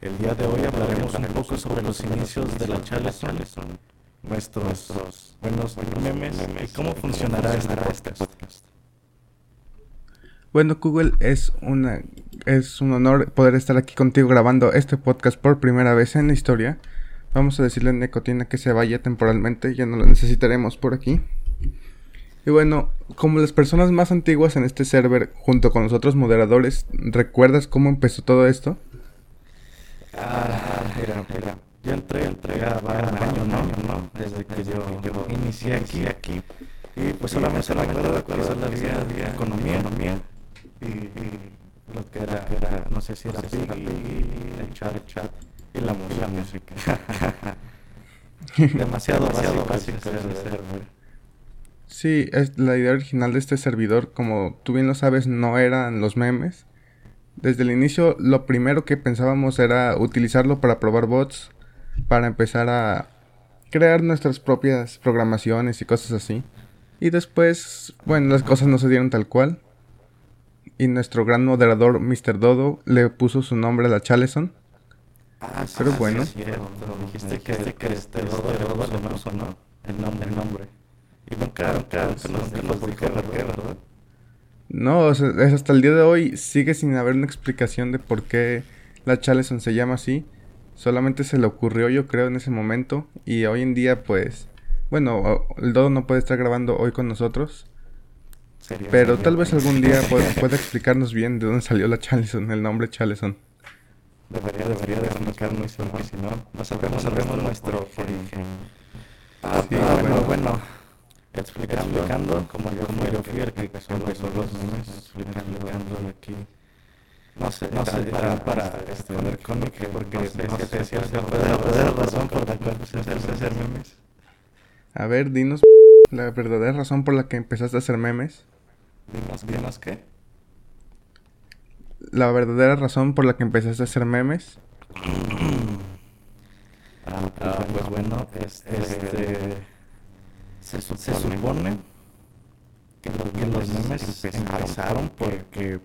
El día de hoy hablaremos un poco sobre los inicios de la Chales, nuestros buenos memes y cómo funcionará este podcast. Bueno, Google, es una es un honor poder estar aquí contigo grabando este podcast por primera vez en la historia. Vamos a decirle a Necotina que se vaya temporalmente, ya no lo necesitaremos por aquí. Y bueno, como las personas más antiguas en este server, junto con los otros moderadores, ¿recuerdas cómo empezó todo esto? Ah, mira, mira. Yo entré, entré a un año, ¿no? ¿no? Desde que yo, yo inicié aquí, aquí. Y pues solamente, solamente recuerdo que solo había economía, economía y, lo que era, era, no sé si era Piggy, el chat, el chat y la, música. La música. demasiado, demasiado básico. Sí, es la idea original de este servidor, como tú bien lo sabes, no eran los memes. Desde el inicio, lo primero que pensábamos era utilizarlo para probar bots, para empezar a crear nuestras propias programaciones y cosas así. Y después, bueno, las cosas no se dieron tal cual y nuestro gran moderador Mr. Dodo le puso su nombre a la Chaleson. Ah, sí, Pero bueno. Sí, dijiste que, este, que este Dodo le puso ¿no? El nombre, el nombre. Y nunca, nunca, nunca nos, nunca nos dijo por qué, ¿verdad? No, o sea, es hasta el día de hoy sigue sin haber una explicación de por qué la Chaleson se llama así. Solamente se le ocurrió, yo creo, en ese momento. Y hoy en día, pues, bueno, el Dodo no puede estar grabando hoy con nosotros. Pero tal vez algún día pueda, explicarnos bien de dónde salió la Chaleson, el nombre Chaleson. Debería, debería de explicarnos, si no, no sabemos, sabemos nuestro origen. Ah, sí, ah, bueno, bueno. Explicando, explicando como yo, como yo fui el que empezó los memes, explicando aquí. No sé, no sé, para, para este, poner cómic, porque no sé si es la verdadera razón por la cual se hace hacer memes. A ver, dinos la verdadera razón por la que empezaste a hacer memes. ¿Dinos, dinos qué? La verdadera razón por la que empezaste a hacer memes. ah, ah pues bueno, este, este se, supone, se supone que, los, que los memes empezaron porque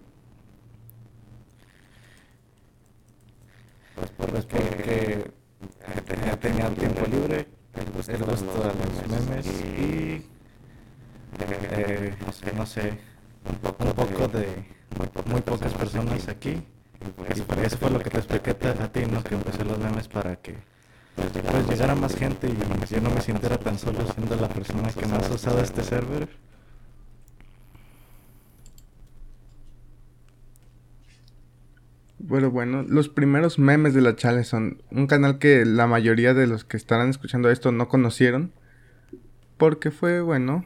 pues porque, porque tenía, tenía tiempo libre el gusto, el gusto de los memes y eh, no sé, no sé un poco, un poco de, de muy, pocas, muy pocas personas aquí. Y pues, eso fue lo que te expliqué a ti, ¿no? Que empecé los memes para que pues, llegara más gente y yo no me sintiera tan solo siendo la persona que más usado este server. Bueno, bueno, los primeros memes de la Chale son un canal que la mayoría de los que estarán escuchando esto no conocieron. Porque fue, bueno,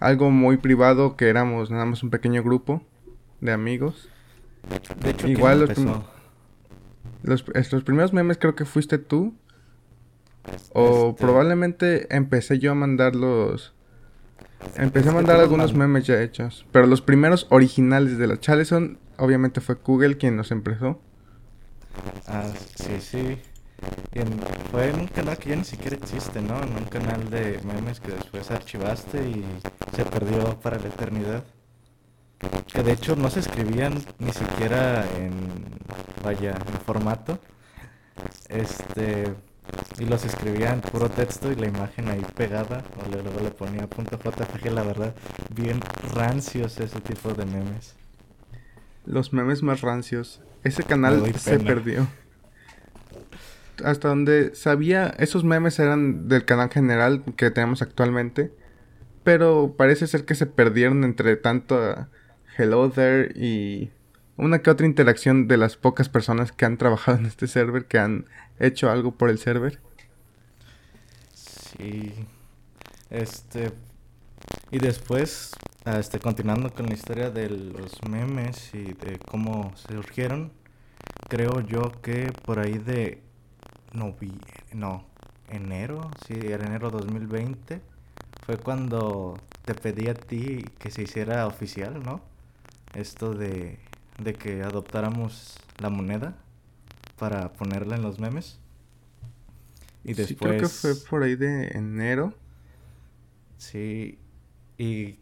algo muy privado que éramos nada más un pequeño grupo de amigos. De hecho, Igual los, los, los, primeros memes creo que fuiste tú. O este probablemente empecé yo a mandarlos. Empecé a mandar algunos memes ya hechos. Pero los primeros originales de la Chale son, obviamente fue Google quien nos empezó. Ah, sí, sí fue en un canal que ya ni siquiera existe, ¿no? En un canal de memes que después archivaste y se perdió para la eternidad. Que de hecho no se escribían ni siquiera en, vaya, en formato. Este, y los escribían puro texto y la imagen ahí pegada, o luego le ponía punto .jpg, la verdad, bien rancios ese tipo de memes. Los memes más rancios. Ese canal se perdió hasta donde sabía, esos memes eran del canal general que tenemos actualmente. Pero parece ser que se perdieron entre tanto Hello There y una que otra interacción de las pocas personas que han trabajado en este server, que han hecho algo por el server. Sí. Este. Y después, este, continuando con la historia de los memes y de cómo surgieron, creo yo que por ahí de no vi, no, enero, sí, era enero 2020, fue cuando te pedí a ti que se hiciera oficial, ¿no? Esto de, de que adoptáramos la moneda. para ponerla en los memes. Y después... Sí, creo que fue por ahí de enero. Sí, y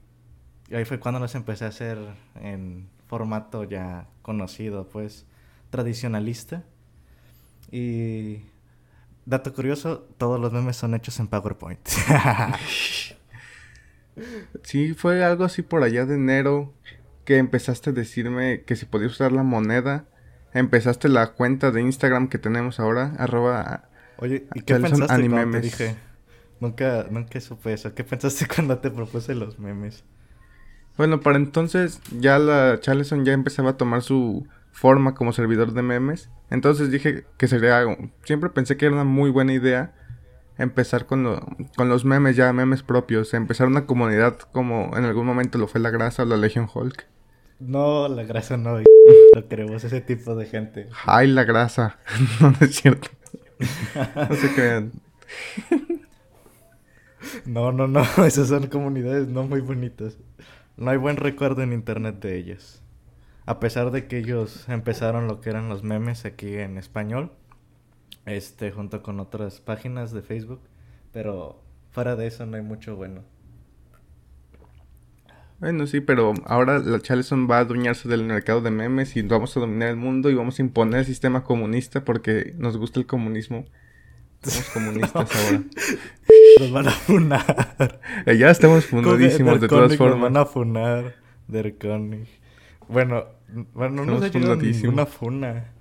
ahí fue cuando los empecé a hacer en formato ya conocido, pues, tradicionalista. Y dato curioso, todos los memes son hechos en PowerPoint. sí, fue algo así por allá de enero que empezaste a decirme que si podías usar la moneda. Empezaste la cuenta de Instagram que tenemos ahora, arroba Oye, ¿y qué pensaste cuando te dije? Nunca, nunca supe eso. ¿Qué pensaste cuando te propuse los memes? Bueno, para entonces ya la Charleson ya empezaba a tomar su forma como servidor de memes. Entonces dije que sería... Siempre pensé que era una muy buena idea empezar con, con los memes ya, memes propios. Empezar una comunidad como en algún momento lo fue la grasa o la Legion Hulk. No, la grasa no. No queremos ese tipo de gente. Ay, la grasa. no es cierto. no se crean. No, no, no. Esas son comunidades no muy bonitas. No hay buen recuerdo en internet de ellas. A pesar de que ellos empezaron lo que eran los memes aquí en español. Este, junto con otras páginas de Facebook. Pero fuera de eso no hay mucho bueno. Bueno, sí, pero ahora la Charleston va a adueñarse del mercado de memes y vamos a dominar el mundo y vamos a imponer el sistema comunista porque nos gusta el comunismo. Somos comunistas ahora. Nos van a funar. Eh, ya estamos fundadísimos de todas formas. Nos van a funar. Der Bueno, bueno no nos ha llegado ninguna funa.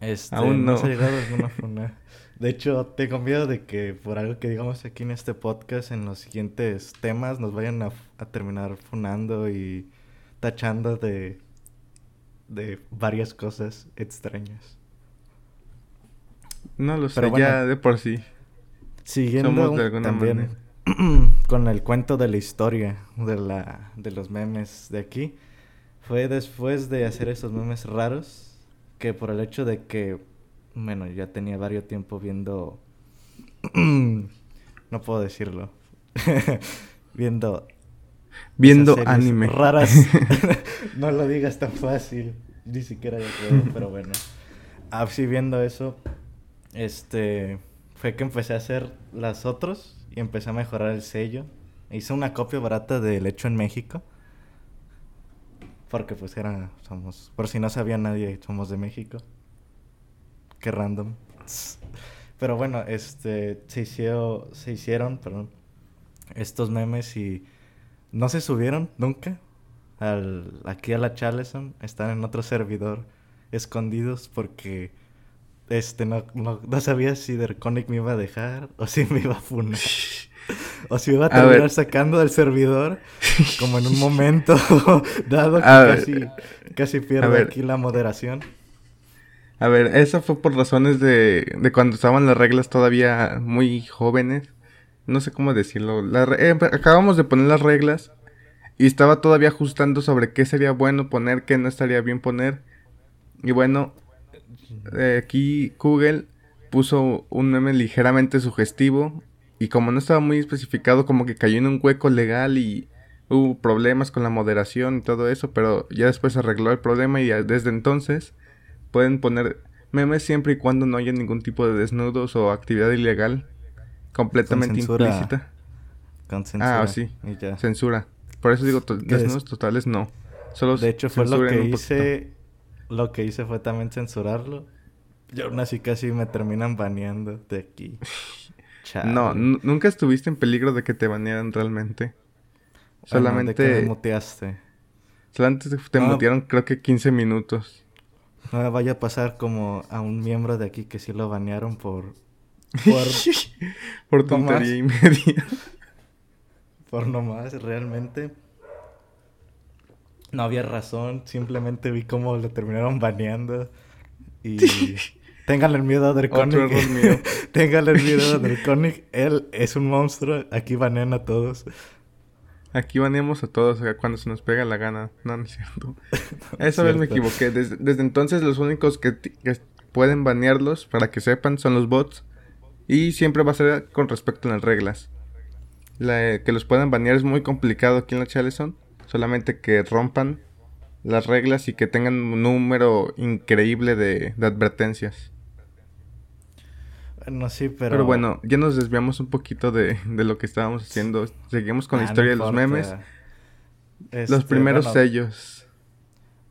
Este, Aún no. Llegado funa. De hecho, tengo miedo de que por algo que digamos aquí en este podcast, en los siguientes temas, nos vayan a, terminar funando y tachando de, de varias cosas extrañas. No lo sé, ya de por sí. Siguiendo también con el cuento de la historia de, la, de los memes de aquí, fue después de hacer esos memes raros que por el hecho de que bueno, ya tenía varios tiempo viendo... no puedo decirlo. viendo... Viendo anime. Raras. no lo digas tan fácil. Ni siquiera yo creo, pero bueno. Así viendo eso, este... Fue que empecé a hacer las otras y empecé a mejorar el sello. Hice una copia barata del hecho en México. Porque pues era, somos, por si no sabía nadie, somos de México. Qué random. Pero bueno, este, se hicieron, se hicieron, perdón, estos memes y no se subieron nunca al, aquí a la Charleston. Están en otro servidor escondidos porque este no, no, sabía si Derconic me iba a dejar o si me iba a funar. o si iba a terminar sacando del servidor como en un momento dado que casi, casi pierdo aquí la moderación. A ver, eso fue por razones de, de cuando estaban las reglas todavía muy jóvenes. No sé cómo decirlo. Eh, acabamos de poner las reglas y estaba todavía ajustando sobre qué sería bueno poner, qué no estaría bien poner. Y bueno, eh, aquí Google puso un meme ligeramente sugestivo y como no estaba muy especificado, como que cayó en un hueco legal y hubo problemas con la moderación y todo eso, pero ya después se arregló el problema y desde entonces Pueden poner memes siempre y cuando no haya ningún tipo de desnudos o actividad ilegal completamente implícita. Con censura. Ah, sí. Censura. Por eso digo, desnudos totales no. Solo de hecho, fue lo que hice. Lo que hice fue también censurarlo. Y aún así casi me terminan baneando de aquí. no, nunca estuviste en peligro de que te banearan realmente. Solamente. de que me muteaste. Solamente te mutearon creo que 15 minutos. No vaya a pasar como a un miembro de aquí que sí lo banearon por... Por, por tontería y media. Por nomás, realmente. No había razón, simplemente vi cómo lo terminaron baneando. Y... Ténganle miedo a Draconic. Ténganle miedo a Draconic. Él es un monstruo. Aquí banean a todos. Aquí baneamos a todos cuando se nos pega la gana. No, no es cierto. Esa vez me equivoqué. Desde, entonces los únicos que, pueden banearlos, para que sepan, son los bots. Y siempre va a ser con respecto a las reglas. que los puedan banear es muy complicado aquí en la Chaleson. Solamente que rompan las reglas y que tengan un número increíble de, de advertencias. Bueno, sí, pero... Pero bueno, ya nos desviamos un poquito de, de lo que estábamos haciendo. Seguimos con la Ah, no historia de los memes. Este, los primeros bueno, sellos.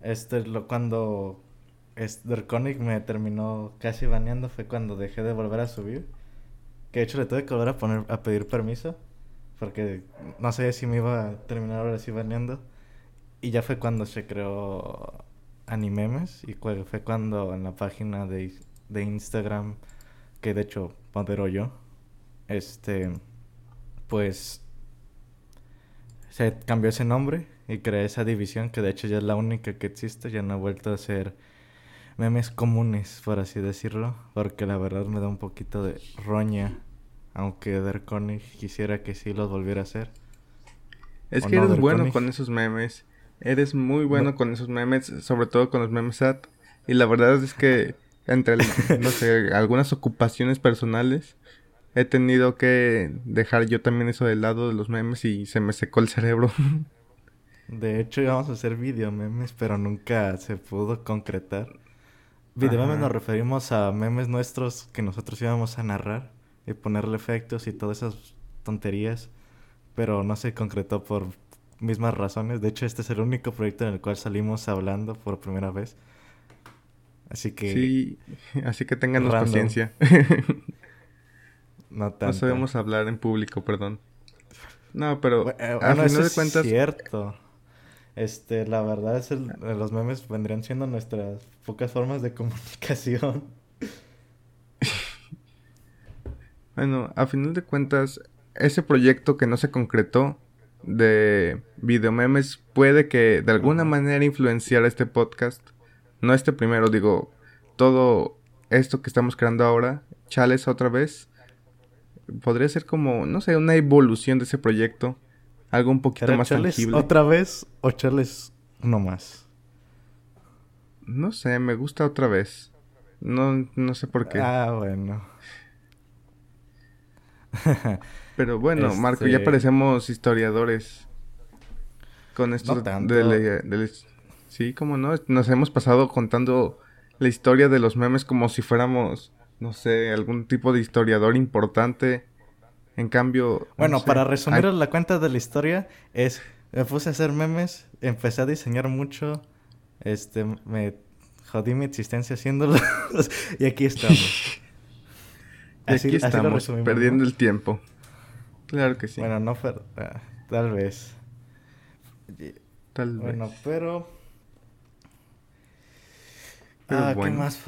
Este, lo, cuando este, Draconic me terminó casi baneando fue cuando dejé de volver a subir. Que de hecho le tuve que volver a poner a pedir permiso. Porque no sabía si me iba a terminar ahora sí baneando. Y ya fue cuando se creó Animemes. Y fue cuando en la página de, de Instagram, que de hecho modero yo, este, pues se cambió ese nombre y creé esa división que de hecho ya es la única que existe, ya no ha vuelto a ser memes comunes, por así decirlo, porque la verdad me da un poquito de roña, aunque Draconic quisiera que sí los volviera a hacer. Es ¿O que no, eres bueno con esos memes. Eres muy bueno No. con esos memes, sobre todo con los memes SAT. Y la verdad es que entre, el- no sé, algunas ocupaciones personales, he tenido que dejar yo también eso de lado de los memes y se me secó el cerebro. De hecho íbamos a hacer video memes, pero nunca se pudo concretar. Video memes nos referimos a memes nuestros que nosotros íbamos a narrar y ponerle efectos y todas esas tonterías, pero no se concretó por mismas razones. De hecho, este es el único proyecto en el cual salimos hablando por primera vez. Así que Sí, así que ténganos Random. paciencia. no sabemos hablar en público, perdón. No, pero a bueno, final eso de es cuentas, cierto. Este, la verdad es el, los memes vendrían siendo nuestras pocas formas de comunicación. Bueno, a final de cuentas, ese proyecto que no se concretó de videomemes puede que de alguna manera influenciara este podcast. No este primero, digo, todo esto que estamos creando ahora, Chales otra vez, podría ser como, no sé, una evolución de ese proyecto. Algo un poquito ¿Será más Charles tangible. otra vez o Charles uno más? No sé, me gusta otra vez. No, no sé por qué. Ah, bueno. Pero bueno, Marco, ya Este- parecemos historiadores. Con esto No de, Sí, como no, nos hemos pasado contando la historia de los memes como si fuéramos, no sé, algún tipo de historiador importante. En cambio... no Bueno, sé, para resumir hay- la cuenta de la historia, es me puse a hacer memes, empecé a diseñar mucho, este, me jodí mi existencia haciéndolos y aquí estamos. y Así- aquí estamos, perdiendo ¿no? el tiempo. Claro que sí, Bueno, no fue, ah, tal vez. Tal vez. Bueno, pero... Pero ah, ¿qué más?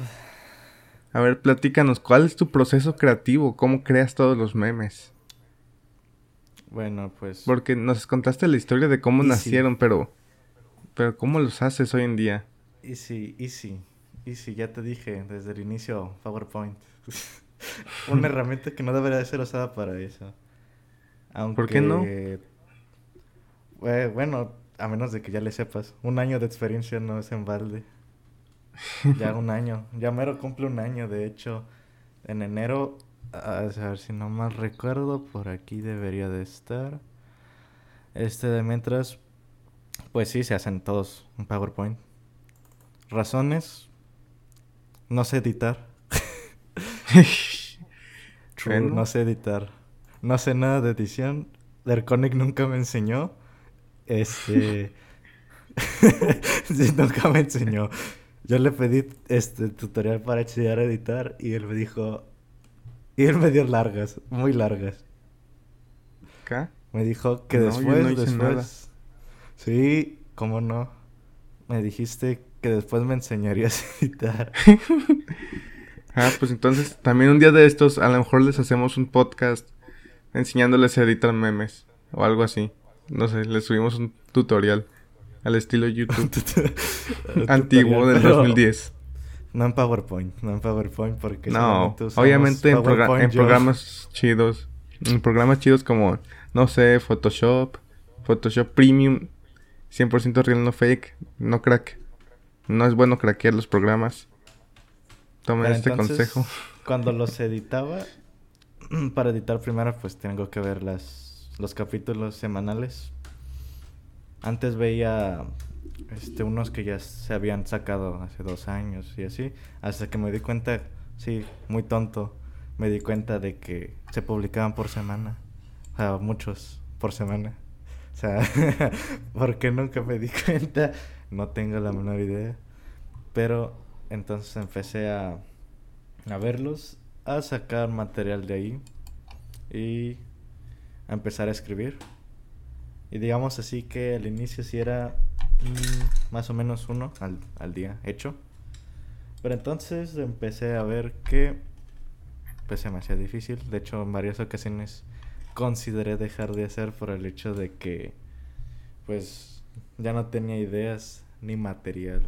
A ver, platícanos, ¿cuál es tu proceso creativo? ¿Cómo creas todos los memes? Bueno, pues... Porque nos contaste la historia de cómo nacieron, pero... Pero ¿cómo los haces hoy en día? Easy, easy, easy, ya te dije desde el inicio, PowerPoint. Una herramienta que no debería de ser usada para eso. Aunque, ¿Por qué no? eh, bueno, a menos de que ya le sepas. Un año de experiencia no es en balde. Ya un año. Ya mero cumple un año, de hecho. En enero, a ver si no mal recuerdo, por aquí debería de estar. Este de mientras, pues sí, se hacen todos en PowerPoint. Razones, no sé editar. True, no sé editar. No sé nada de edición. Derconic nunca me enseñó. Este. sí, nunca me enseñó. Yo le pedí este tutorial para enseñar a editar y él me dijo. Y él me dio largas, muy largas. ¿Acá? Me dijo que No, después, no después. nada. Sí, cómo no. Me dijiste que después me enseñarías a editar. Ah, pues entonces también un día de estos a lo mejor les hacemos un podcast enseñándoles a editar memes o algo así. No sé, les subimos un tutorial al estilo YouTube antiguo del Pero 2010. No en PowerPoint, no en PowerPoint porque No, obviamente en, PowerPoint en programas chidos. En programas chidos como, no sé, Photoshop, Photoshop Premium, 100% real, no fake, no crack. No es bueno craquear los programas. Tomen Pero este entonces, consejo. Cuando los editaba, para editar primero pues tengo que ver las, los capítulos semanales. Antes veía este, unos que ya se habían sacado hace dos años y así, hasta que me di cuenta, sí, muy tonto, me di cuenta de que se publicaban por semana, o sea, muchos por semana. O sea, ¿por qué nunca me di cuenta? No tengo la menor idea. Pero entonces empecé a, a verlos, a sacar material de ahí y a empezar a escribir. Y digamos así que al inicio sí era mm, más o menos uno al, al, día hecho. Pero entonces empecé a ver que pues se me hacía difícil. De hecho, en varias ocasiones consideré dejar de hacer por el hecho de que pues ya no tenía ideas ni material.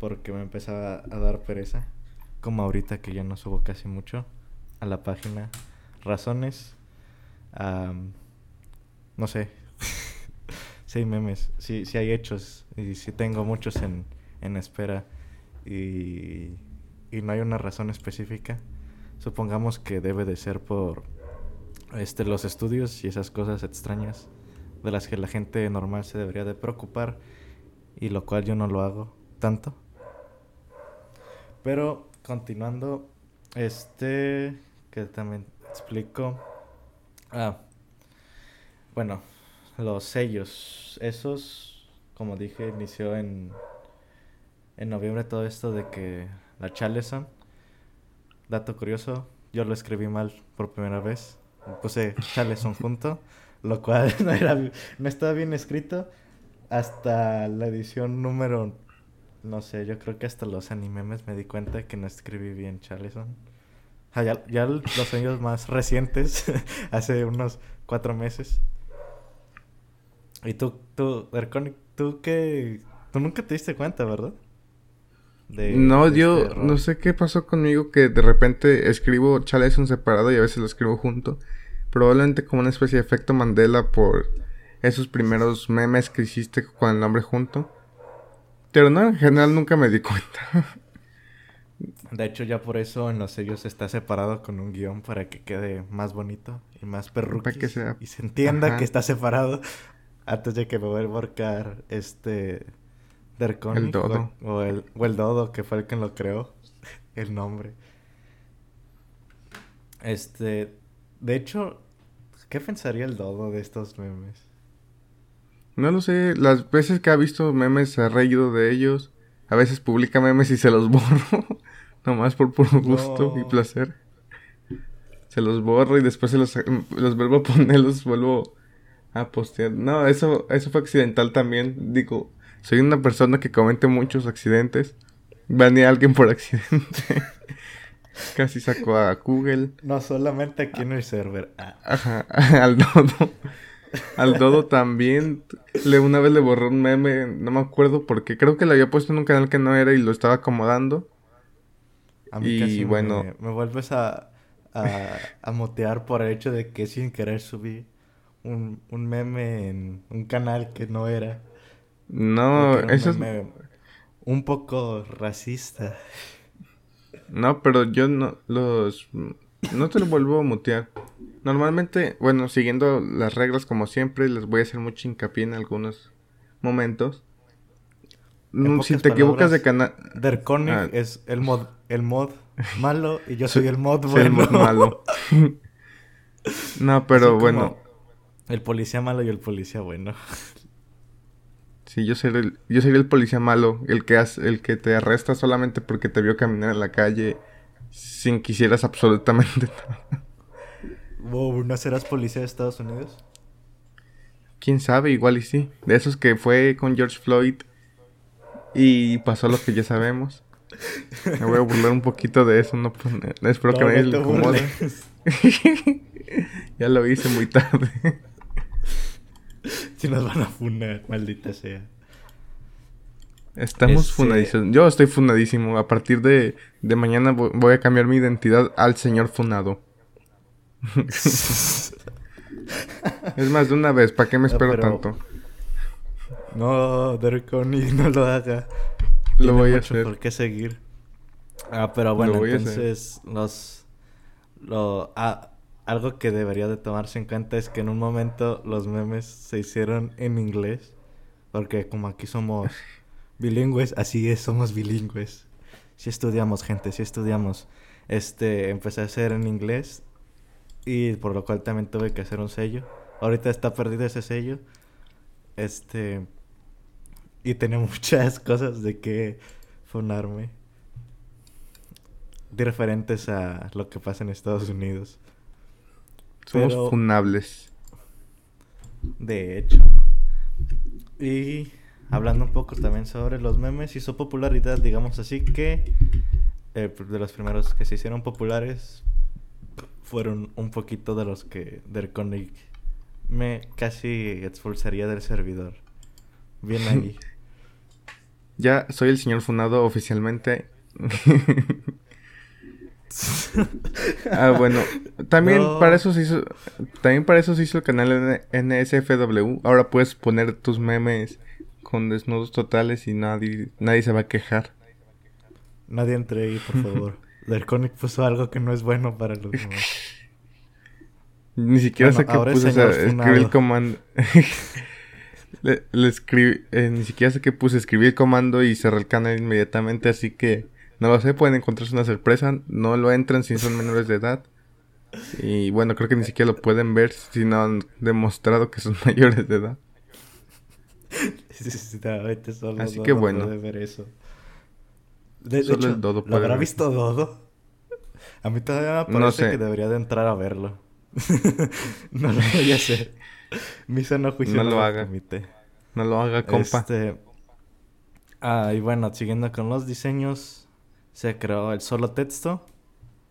Porque me empezaba a dar pereza. Como ahorita que ya no subo casi mucho a la página. Razones. No sé. hay memes. Sí, sí hay hechos. Y sí tengo muchos en, en espera. Y, y no hay una razón específica. Supongamos que debe de ser por este, los estudios y esas cosas extrañas de las que la gente normal se debería de preocupar y lo cual yo no lo hago tanto. Pero continuando, este que también explico. Ah, bueno, los sellos, esos, como dije, inició en, en noviembre todo esto de que la Charleson, dato curioso, yo lo escribí mal por primera vez puse Charleson junto, lo cual no, era, no estaba bien escrito hasta la edición número, no sé, yo creo que hasta los animemes me di cuenta que no escribí bien Charleson. ya, ya, los años más recientes, hace unos cuatro meses. Y tú, tú, Erconic, tú que... Tú nunca te diste cuenta, ¿verdad? no, yo este no sé qué pasó conmigo que de repente escribo Charleson separado y a veces lo escribo junto. Probablemente como una especie de efecto Mandela por esos primeros memes que hiciste con el nombre junto. Pero no, en general nunca me di cuenta. De hecho, ya por eso en los sellos está separado con un guion para que quede más bonito y más sea... Y se entienda que está separado antes de que me vuelva a marcar este... el Dodo. O, el, o el Dodo, que fue el que lo creó. el nombre. Este... De hecho, ¿qué pensaría el Dodo de estos memes? No lo sé, las veces que ha visto memes se ha reído de ellos. A veces publica memes y se los borro. Nomás por puro gusto y placer. Se los borro y después se los, los vuelvo a poner, los vuelvo a postear. No, eso, eso fue accidental también. Digo, soy una persona que comete muchos accidentes. Baneé a alguien por accidente. Casi sacó a Google. No solamente aquí en el server. Ah. Ajá, al dodo. Al dodo también. Le, una vez le borró un meme, no me acuerdo porque creo que lo había puesto en un canal que no era y lo estaba acomodando. A mí y casi bueno. Me, vuelves a, a, a, motear por el hecho de que sin querer subí un, un meme en un canal que no era. No, eso es. Un poco racista. No, pero yo no los no te lo vuelvo a mutear. Normalmente, bueno, siguiendo las reglas como siempre, les voy a hacer mucho hincapié en algunos momentos. Mm, si te equivocas de canal. Derconic ah. es el mod, el mod malo y yo soy el mod bueno. el mod malo. no, pero bueno. El policía malo y el policía bueno. Sí, yo seré el, yo el policía malo, el que, el que te arresta solamente porque te vio caminar en la calle sin que hicieras absolutamente nada. ¿No serás policía de Estados Unidos? Quién sabe, igual y sí. De esos que fue con George Floyd y pasó lo que ya sabemos. Me voy a burlar un poquito de eso, no, espero que nadie le incomode. ya lo hice muy tarde. si nos van a funar, maldita sea. Estamos este, funadísimos. Yo estoy funadísimo. A partir de, de mañana voy a cambiar mi identidad al señor funado. es más, de una vez, ¿para qué me espero tanto? No, Draconi, no lo haga. Lo voy a hacer. por qué seguir. Ah, pero bueno, entonces los... Lo, ah, algo que debería de tomarse en cuenta es que en un momento los memes se hicieron en inglés Porque como aquí somos bilingües, así es, somos bilingües. Si estudiamos, gente, si estudiamos. Este, empecé a hacer en inglés y por lo cual también tuve que hacer un sello. Ahorita está perdido ese sello. Este, y tenía muchas cosas de que funarme. Diferentes a lo que pasa en Estados Unidos. Somos Pero- funables. De hecho. Y hablando un poco también sobre los memes y su popularidad, digamos así que eh, de los primeros que se hicieron populares fueron un poquito de los que Derconic me casi expulsaría del servidor. Bien ahí. Ya soy el señor funado oficialmente. ah, bueno. También No. para eso se hizo. También para eso se hizo el canal NSFW. Ahora puedes poner tus memes con desnudos totales y nadie, nadie se va a quejar. Nadie entre ahí, por favor. Derconic puso algo que no es bueno para los demás. Ni siquiera Bueno, sé qué puse. o sea, señor escribí el comando. le, le escribí. eh, ni siquiera sé qué puse. Escribí el comando y cerré el canal inmediatamente. Así que no lo sé. Pueden encontrarse una sorpresa. No lo entran si son menores de edad. Y bueno, creo que ni siquiera lo pueden ver si no han demostrado que son mayores de edad. Solo Así que bueno. puede ver eso. De, de Solo hecho, el Dodo ¿lo habrá ver. visto Dodo? A mí todavía me No parece sé. que debería de entrar a verlo. no lo voy a hacer. Mi sano juicio No no, lo lo haga. permite. No lo haga, compa. Este... Ah, y bueno, siguiendo con los diseños, se creó el solo texto.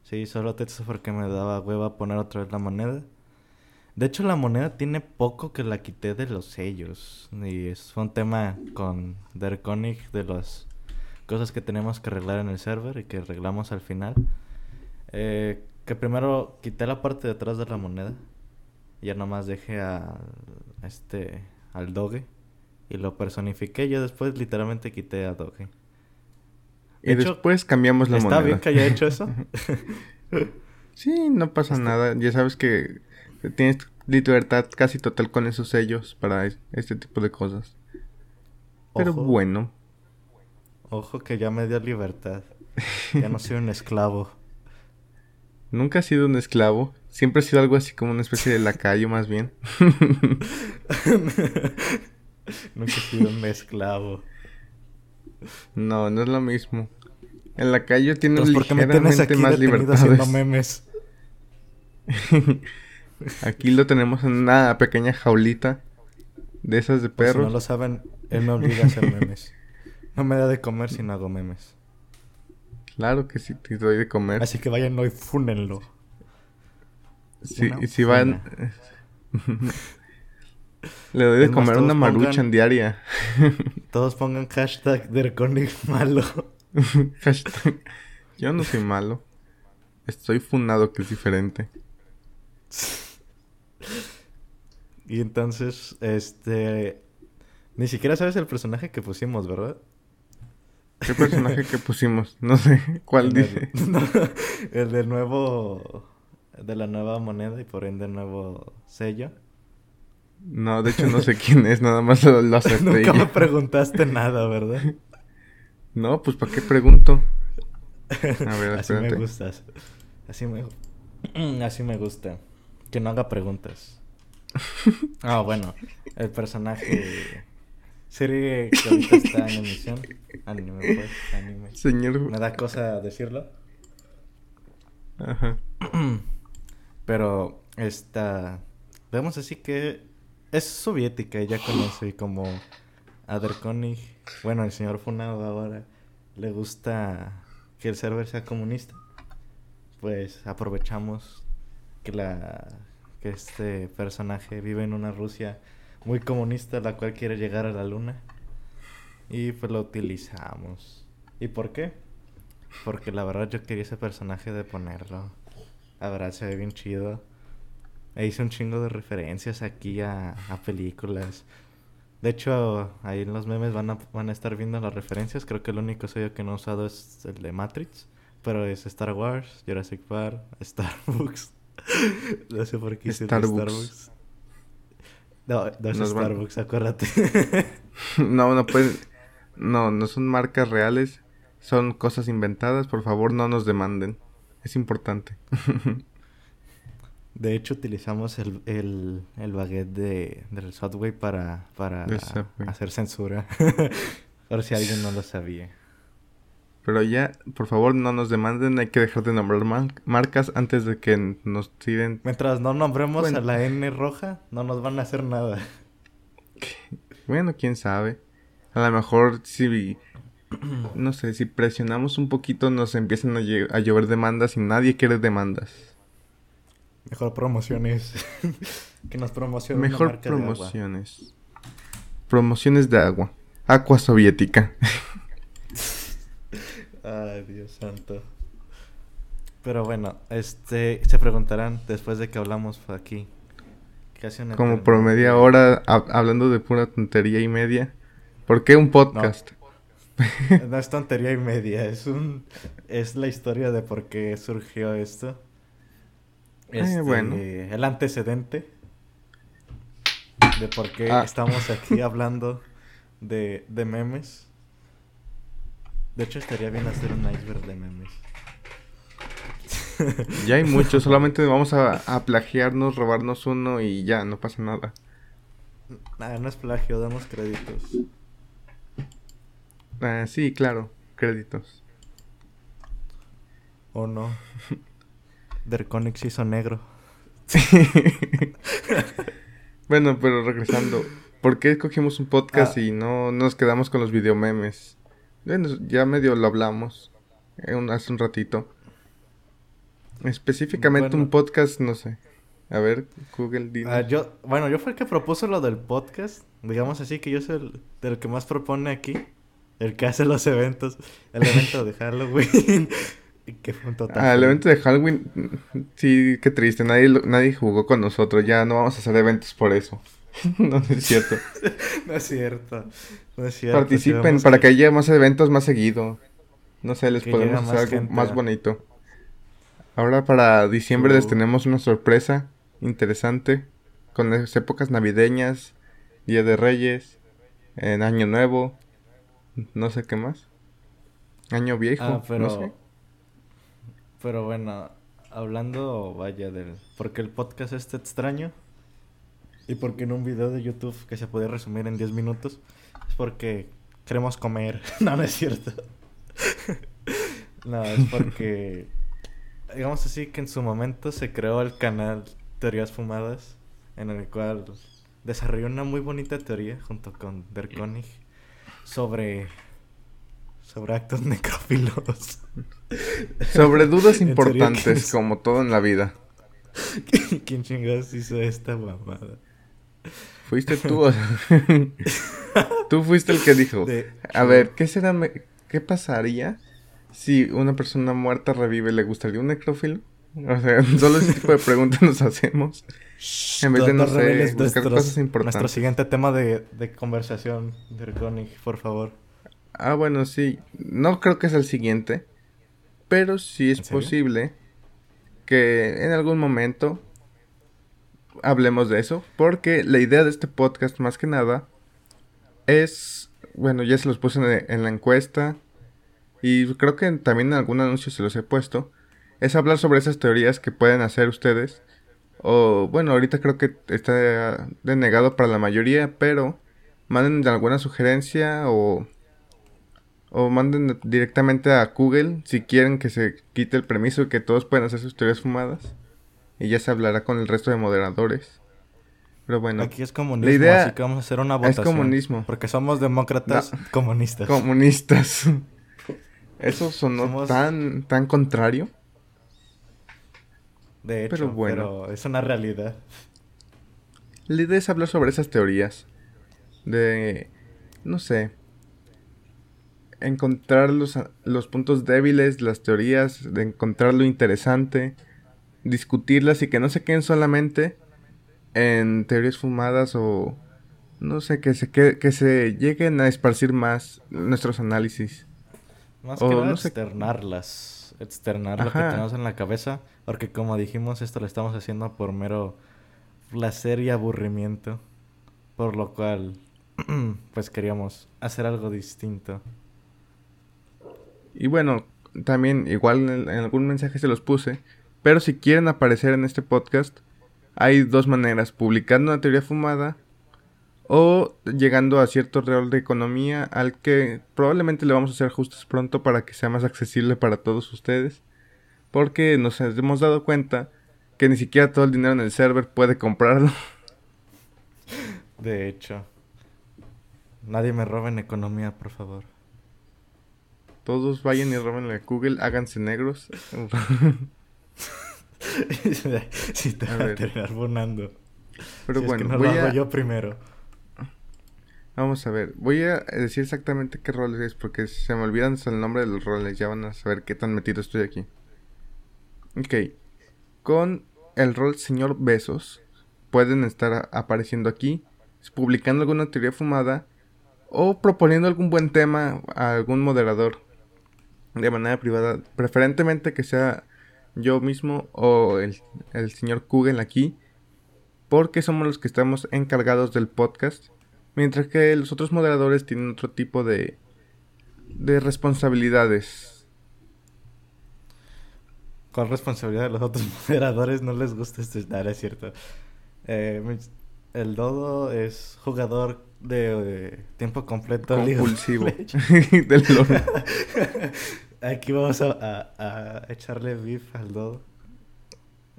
Sí, solo texto porque me daba hueva poner otra vez la moneda. De hecho, la moneda tiene poco que la quité de los sellos. Y es un tema con Derconic de las cosas que tenemos que arreglar en el server y que arreglamos al final. Eh, que primero quité la parte de atrás de la moneda. Ya nomás dejé al, este, al doge. Y lo personifiqué. Yo después literalmente quité a doge. Y hecho, después cambiamos la ¿Está moneda. bien que haya hecho eso? Sí, no pasa Este- nada. Ya sabes que tienes libertad casi total con esos sellos para es- este tipo de cosas. Pero Ojo. bueno, Ojo que ya me dio libertad. Ya no soy un esclavo. nunca has sido un esclavo. Siempre has sido algo así como una especie de lacayo más bien. Nunca he sido un esclavo. No, no es lo mismo. Entonces, ¿por qué me tienes ligeramente aquí más detenido haciendo libertades. memes? Aquí lo tenemos en una pequeña jaulita de esas de Por si perros. no lo saben, él me obliga a hacer memes. No me da de comer si no hago memes. Claro que sí, te doy de comer. Así que vayan hoy, fúnenlo. Sí, y si van... Le doy de comer una maruchan pongan- diaria. Todos pongan hashtag Derconic malo. Hashtag, Yo no soy malo. Estoy funado, que es diferente. Y entonces, este... Ni siquiera sabes el personaje que pusimos, ¿verdad? ¿Qué personaje que pusimos? No sé. ¿Cuál El dice? del- no, el del nuevo... De la nueva moneda y por ende el nuevo sello. No, de hecho no sé quién es. Nada más lo, lo acepté. Nunca me preguntaste nada, ¿verdad? No, pues ¿para qué pregunto? A ver, Así me gustas. Así me... Así me gusta. Que no haga preguntas. Ah, bueno. El personaje... Serie que ahorita está en emisión. Anime, pues. Anime. Señor. Me da cosa decirlo. Ajá. Pero esta... Vemos así que es soviética ya conoce como a Derconic. Bueno, el señor Funado ahora le gusta que el server sea comunista. Pues aprovechamos que la que este personaje vive en una Rusia muy comunista la cual quiere llegar a la luna y pues lo utilizamos. ¿Y por qué? Porque la verdad yo quería ese personaje de ponerlo. La verdad se ve bien chido. E hice un chingo de referencias aquí a, a películas. De hecho, ahí en los memes van a, van a estar viendo las referencias. Creo que el único sello que no he usado es el de Matrix. Pero es Star Wars, Jurassic Park, Starbucks. no sé por qué Starbucks. Starbucks. No, no es Nos van- Starbucks, acuérdate. no, no pueden. No, no son marcas reales. Son cosas inventadas. Por favor, no nos demanden. Es importante. De hecho, utilizamos el, el, el baguette de, del Subway para, para hacer censura. Por si alguien no lo sabía. Pero ya, por favor, no nos demanden. Hay que dejar de nombrar marcas antes de que nos tiren. Mientras no nombremos a la N roja, no nos van a hacer nada. Bueno, quién sabe. A lo mejor si no sé, si presionamos un poquito nos empiezan a, a llover demandas y nadie quiere demandas. Mejor promociones. que nos promocionen. Mejor promociones. Promociones de agua. Agua soviética. Ay, Dios santo. Pero bueno, este se preguntarán después de que hablamos aquí. Como por media hora hablando de pura tontería y media. ¿Por qué un podcast? no es tontería y media, es un es la historia de por qué surgió esto. Este, bueno. El antecedente de por qué ah. estamos aquí hablando de, de memes. De hecho, estaría bien hacer un iceberg de memes. Ya hay muchos, solamente vamos a, a, plagiarnos, robarnos uno y ya, no pasa nada. Nada, no es plagio, damos créditos. Ah, sí, claro, créditos. ¿O no? Derconix hizo negro. bueno, pero regresando. ¿Por qué escogimos un podcast ah. y no nos quedamos con los videomemes? Bueno, ya medio lo hablamos hace un ratito. Específicamente un podcast, no sé. A ver, Google, dime. Ah, yo, bueno, yo fue el que propuso lo del podcast. Digamos así que yo soy el del que más propone aquí. El que hace los eventos. El evento de Halloween. Que fue un total. Ah, el evento de Halloween, sí, qué triste. Nadie, nadie jugó con nosotros. Ya no vamos a hacer eventos por eso. no, es cierto. no es cierto. No es cierto. Participen para que... haya más eventos más seguido. No sé, les podemos hacer algo más bonito. Ahora para diciembre les tenemos una sorpresa interesante. Con las épocas navideñas, Día de Reyes, en Año Nuevo, no sé qué más. Año viejo, ah, pero... no sé. Pero bueno, hablando, vaya, del por qué el podcast es extraño y porque en un video de YouTube que se puede resumir en 10 minutos es porque queremos comer. no, no es cierto. no, es porque, digamos así, que en su momento se creó el canal Teorías Fumadas, en el cual desarrolló una muy bonita teoría junto con Derkonig sobre sobre actos necrófilos. Sobre dudas importantes, como todo en la vida. ¿Quién chingados hizo esta mamada? Fuiste tú. tú fuiste el que dijo. A ver, ¿qué será? ¿Qué pasaría si una persona muerta revive? ¿Le gustaría un necrófilo? O sea, solo ese tipo de preguntas nos hacemos. en vez de, no sé, buscar cosas importantes. Nuestro siguiente tema de, de conversación, Derconic, por favor. Ah, bueno, sí. No creo que es el siguiente. Pero sí es posible que en algún momento hablemos de eso. Porque la idea de este podcast, más que nada, es. Bueno, ya se los puse en, la encuesta. Y creo que también en algún anuncio se los he puesto. Es hablar sobre esas teorías que pueden hacer ustedes. O bueno, ahorita creo que está denegado para la mayoría. Pero manden alguna sugerencia o o manden directamente a Google si quieren que se quite el permiso y que todos puedan hacer sus teorías fumadas. Y ya se hablará con el resto de moderadores. Pero bueno. Aquí es comunismo, la idea así que vamos a hacer una votación. Es comunismo. Porque somos demócratas comunistas. Comunistas. Eso sonó tan, tan contrario. De hecho, pero, bueno. pero es una realidad. La idea es hablar sobre esas teorías. De... No sé encontrar los, los puntos débiles, las teorías, de encontrar lo interesante, discutirlas y que no se queden solamente en teorías fumadas o no sé, que se, que, se lleguen a esparcir más nuestros análisis. Más que nada externarlas, externar lo que tenemos en la cabeza, porque como dijimos, esto lo estamos haciendo por mero placer y aburrimiento, por lo cual pues queríamos hacer algo distinto. Y bueno, también igual en, algún mensaje se los puse, pero si quieren aparecer en este podcast, hay dos maneras, publicando una teoría fumada o llegando a cierto real de economía al que probablemente le vamos a hacer ajustes pronto para que sea más accesible para todos ustedes, porque nos hemos dado cuenta que ni siquiera todo el dinero en el server puede comprarlo. De hecho, nadie me roba en economía, por favor. Todos vayan y roben a Google, háganse negros. si te va a terminar bonando. Pero bueno, no voy lo hago a... yo primero. Vamos a ver, voy a decir exactamente qué roles es, porque se me olvidan el nombre de los roles, ya van a saber qué tan metido estoy aquí. Ok, con el rol Señor Besos, pueden estar apareciendo aquí, publicando alguna teoría fumada o proponiendo algún buen tema a algún moderador de manera privada, preferentemente que sea yo mismo o el, señor Kugel aquí, porque somos los que estamos encargados del podcast, mientras que los otros moderadores tienen otro tipo de, de responsabilidades. ¿Cuál responsabilidad de los otros moderadores no les gusta este es cierto. Eh, el Dodo es jugador de, tiempo completo. Compulsivo. Del Aquí vamos a, a, echarle beef al Dodo.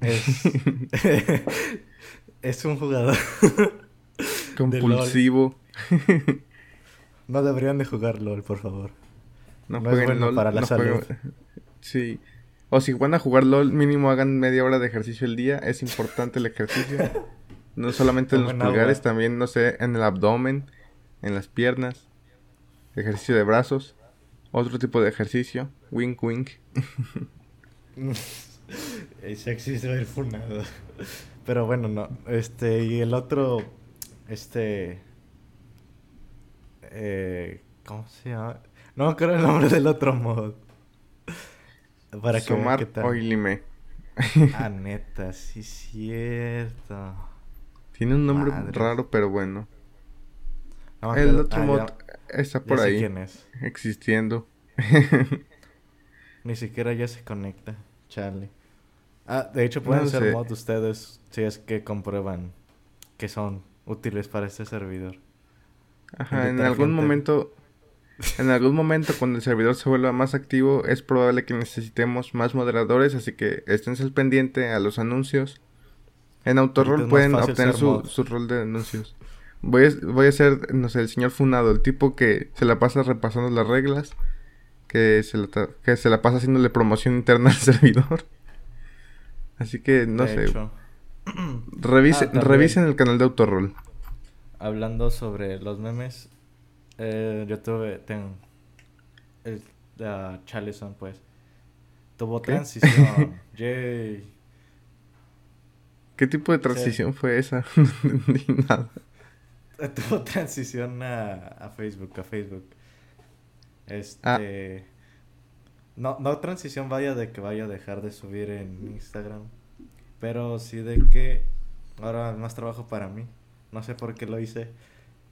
Es, es un jugador compulsivo. no deberían de jugar LOL, por favor. No, jueguen LOL, para la salud. Sí. O si van a jugar LOL, mínimo hagan media hora de ejercicio al día. Es importante el ejercicio. No solamente en los pulgares, también, no sé, en el abdomen, en las piernas, ejercicio de brazos, otro tipo de ejercicio, wink wink. Ese existe el funado. Pero bueno, no. Este, y el otro, este... Eh, ¿Cómo se llama? No me acuerdo el nombre del otro mod. Para que Somar Oilime. ah, neta, sí cierto. Tiene un nombre raro, pero bueno. el otro ah, mod está por ahí. quién es. Existiendo. Ni siquiera ya se conecta. Charlie. Ah, de hecho pueden ser mods ustedes si es que comprueban que son útiles para este servidor. Ajá, en algún momento en algún momento cuando el servidor se vuelva más activo es probable que necesitemos más moderadores, así que estén al pendiente a los anuncios en Autorroll pueden obtener su, su, rol de anuncios. Voy a, voy a ser, no sé, el señor Funado, el tipo que se la pasa repasando las reglas, que se la, que se la pasa haciéndole promoción interna al servidor. Así que, no sé. Revise, ah, revisen el canal de Autorroll. Hablando sobre los memes, eh, yo tuve, tengo, el, uh, Charlison, pues, tuvo transición. Yay. ¿Qué tipo de transición fue esa? no entendí nada. Tuvo transición a, Facebook, a Facebook. Este. Ah. No, no transición vaya de que vaya a dejar de subir en Instagram. Pero sí de que ahora más trabajo para mí. No sé por qué lo hice.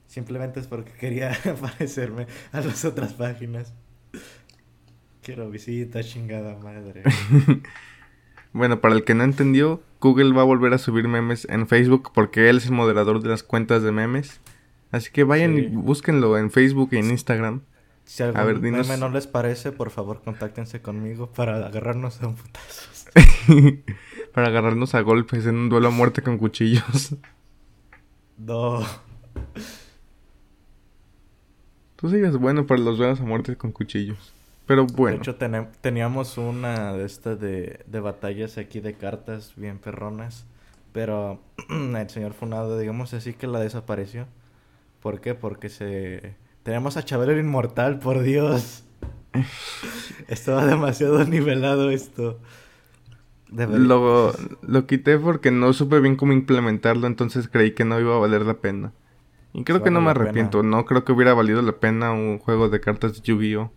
Simplemente es porque quería parecerme a las otras páginas. Quiero visita, chingada madre. Bueno, para el que no entendió, Google va a volver a subir memes en Facebook porque él es el moderador de las cuentas de memes. Así que vayan y búsquenlo en Facebook y en Instagram. Si algún a ver, meme no les parece, por favor, contáctense conmigo para agarrarnos a un putazos. para agarrarnos a golpes en un duelo a muerte con cuchillos. No. Tú sigues bueno para los duelos a muerte con cuchillos. Pero bueno. De hecho, teníamos una de estas de, de batallas aquí de cartas bien perronas. Pero el señor Funado, digamos así que la desapareció. ¿Por qué? Porque se... Tenemos a Chabelo Inmortal, por Dios. Estaba demasiado nivelado esto. Lo, lo quité porque no supe bien cómo implementarlo, entonces creí que no iba a valer la pena. Y creo que no me arrepiento, no creo que hubiera valido la pena un juego de cartas de Yu-Gi-Oh!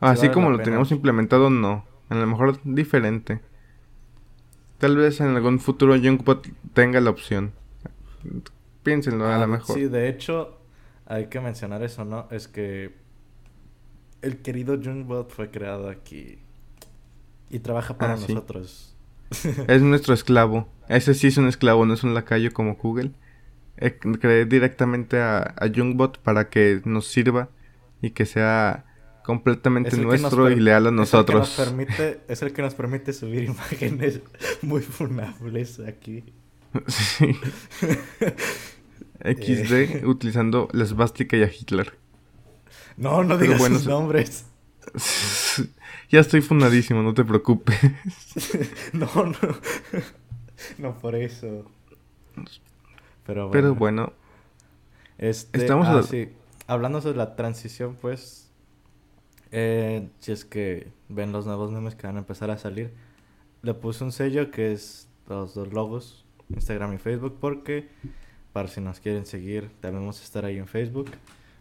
Así como lo teníamos implementado, no. A lo mejor diferente. Tal vez en algún futuro Junkbot tenga la opción. Piénsenlo, a lo ah, mejor. Sí, de hecho, hay que mencionar eso, ¿no? Es que el querido Jungbot fue creado aquí y trabaja para Ah, sí. nosotros. Es nuestro esclavo. Ese sí es un esclavo, no es un lacayo como Google. Eh, creé directamente a, a Jungbot para que nos sirva y que sea completamente nuestro y leal a es el que nosotros. nos permite, es el que nos permite subir imágenes muy funables aquí. Sí. XD Eh. utilizando la esvástica y a Hitler. No, no digas bueno, sus nombres. ya estoy fundadísimo, no te preocupes. No, no. No por eso. Pero bueno. Pero bueno, Este, Estamos ah, a- sí. Hablando sobre la transición, pues. Eh, si es que ven los nuevos memes que van a empezar a salir, le puse un sello que es los dos logos, Instagram y Facebook, porque para si nos quieren seguir, a estar ahí en Facebook.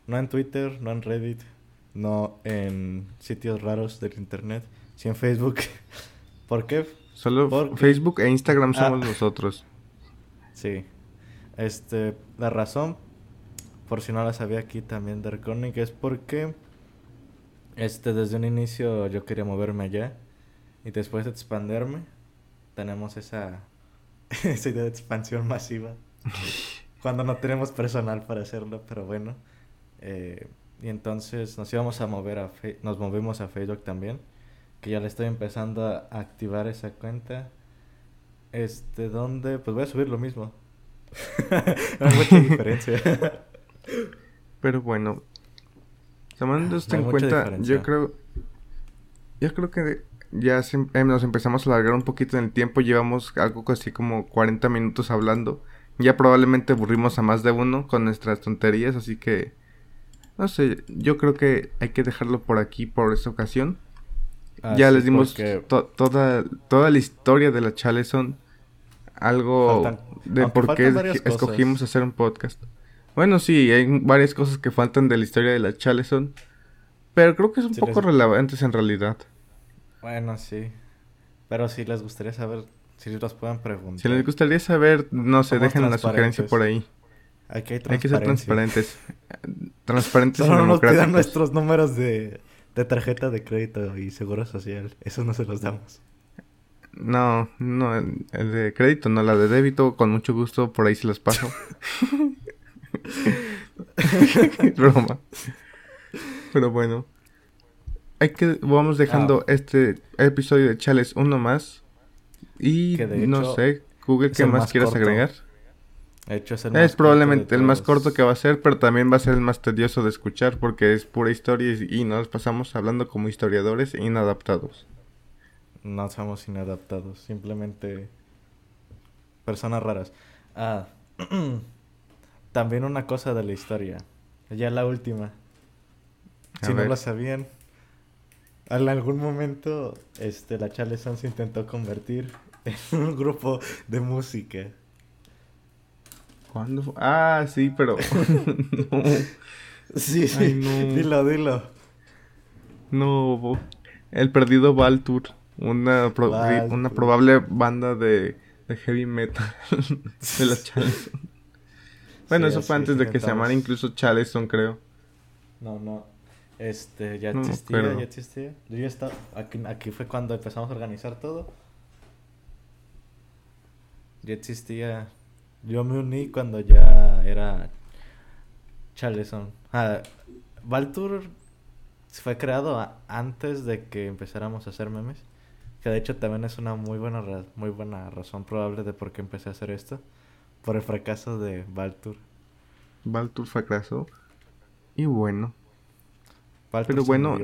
No en Twitter, no en Reddit, no en sitios raros del internet, sí en Facebook. ¿Por qué? solo Porque- Facebook e Instagram Ah. somos nosotros. Sí. Este, la razón, por si no la sabía aquí también de Reconic, es porque este, desde un inicio yo quería moverme allá y después de expanderme, tenemos esa, esa idea de expansión masiva. cuando no tenemos personal para hacerlo, pero bueno. Eh, y entonces nos íbamos a mover a Fe- nos movimos a Facebook también, que ya le estoy empezando a activar esa cuenta. Este, donde pues voy a subir lo mismo. no hay mucha diferencia. Pero bueno, tomando esto en cuenta, diferencia. yo creo, yo creo que ya se eh, nos empezamos a alargar un poquito en el tiempo. Llevamos algo así como 40 minutos hablando. Ya probablemente aburrimos a más de uno con nuestras tonterías, así que no sé. Yo creo que hay que dejarlo por aquí por esta ocasión. Ah, ya sí, les dimos porque to- toda toda la historia de la Chaleson, algo Faltan- de por qué escogimos cosas. hacer un podcast. Bueno, sí, hay varias cosas que faltan de la historia de la Chaleson, pero creo que son Sí, poco les- relevantes en realidad. Bueno, sí. Pero si les gustaría saber, si los puedan preguntar. Si les gustaría saber, no sé, dejen la sugerencia por ahí. Aquí hay Hay que ser transparentes. transparentes y Solo no nos pidan nuestros números de, de tarjeta de crédito y seguro social. Esos no se los damos. No, no, el de crédito, no, la de débito, con mucho gusto, por ahí se las paso. Broma. Pero bueno. Hay que, vamos dejando Ah. este episodio de Chales uno más. Y no sé, Google, ¿qué más, más quieres corto. agregar? De hecho, es el Es probablemente el más corto que va a ser, pero también va a ser el más tedioso de escuchar porque es pura historia y, y nos pasamos hablando como historiadores inadaptados. No somos inadaptados, simplemente personas raras. Ah, también una cosa de la historia. Ya la última. A si ver. no lo sabían, en algún momento este, la Chaleson se intentó convertir en un grupo de música. ¿Cuándo? Ah, sí, pero... no. Sí, sí, Ay, no. dilo, dilo. No, el perdido Baltur, una, pro- Baltur. una probable banda de, de heavy metal de la Chaleson. Bueno, Sí, eso fue antes de que se llamara incluso Chaleson, creo. No, no. Este, ya existía, ya existía. Yo ya estaba, aquí, aquí fue cuando empezamos a organizar todo. Ya existía. Yo me uní cuando ya era Chaleson. Ah, Valtur fue creado a- antes de que empezáramos a hacer memes. Que de hecho también es una muy buena, muy buena razón probable de por qué empecé a hacer esto. Por el fracaso de Valtur. Baltur fracasó. Y bueno, Baltur pero bueno,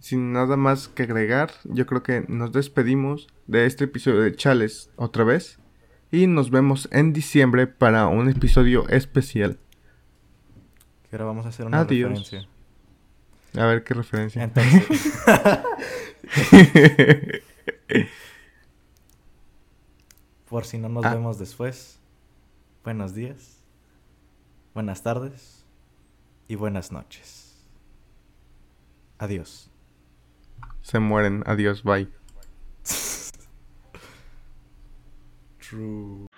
sin nada más que agregar, yo creo que nos despedimos de este episodio de Chales otra vez. Y nos vemos en diciembre para un episodio especial. Que ahora vamos a hacer una Adiós. referencia. A ver qué referencia. Entonces, por si no nos Ah. vemos después, buenos días, buenas tardes y buenas noches. Adiós. Se mueren. Adiós. Bye. True.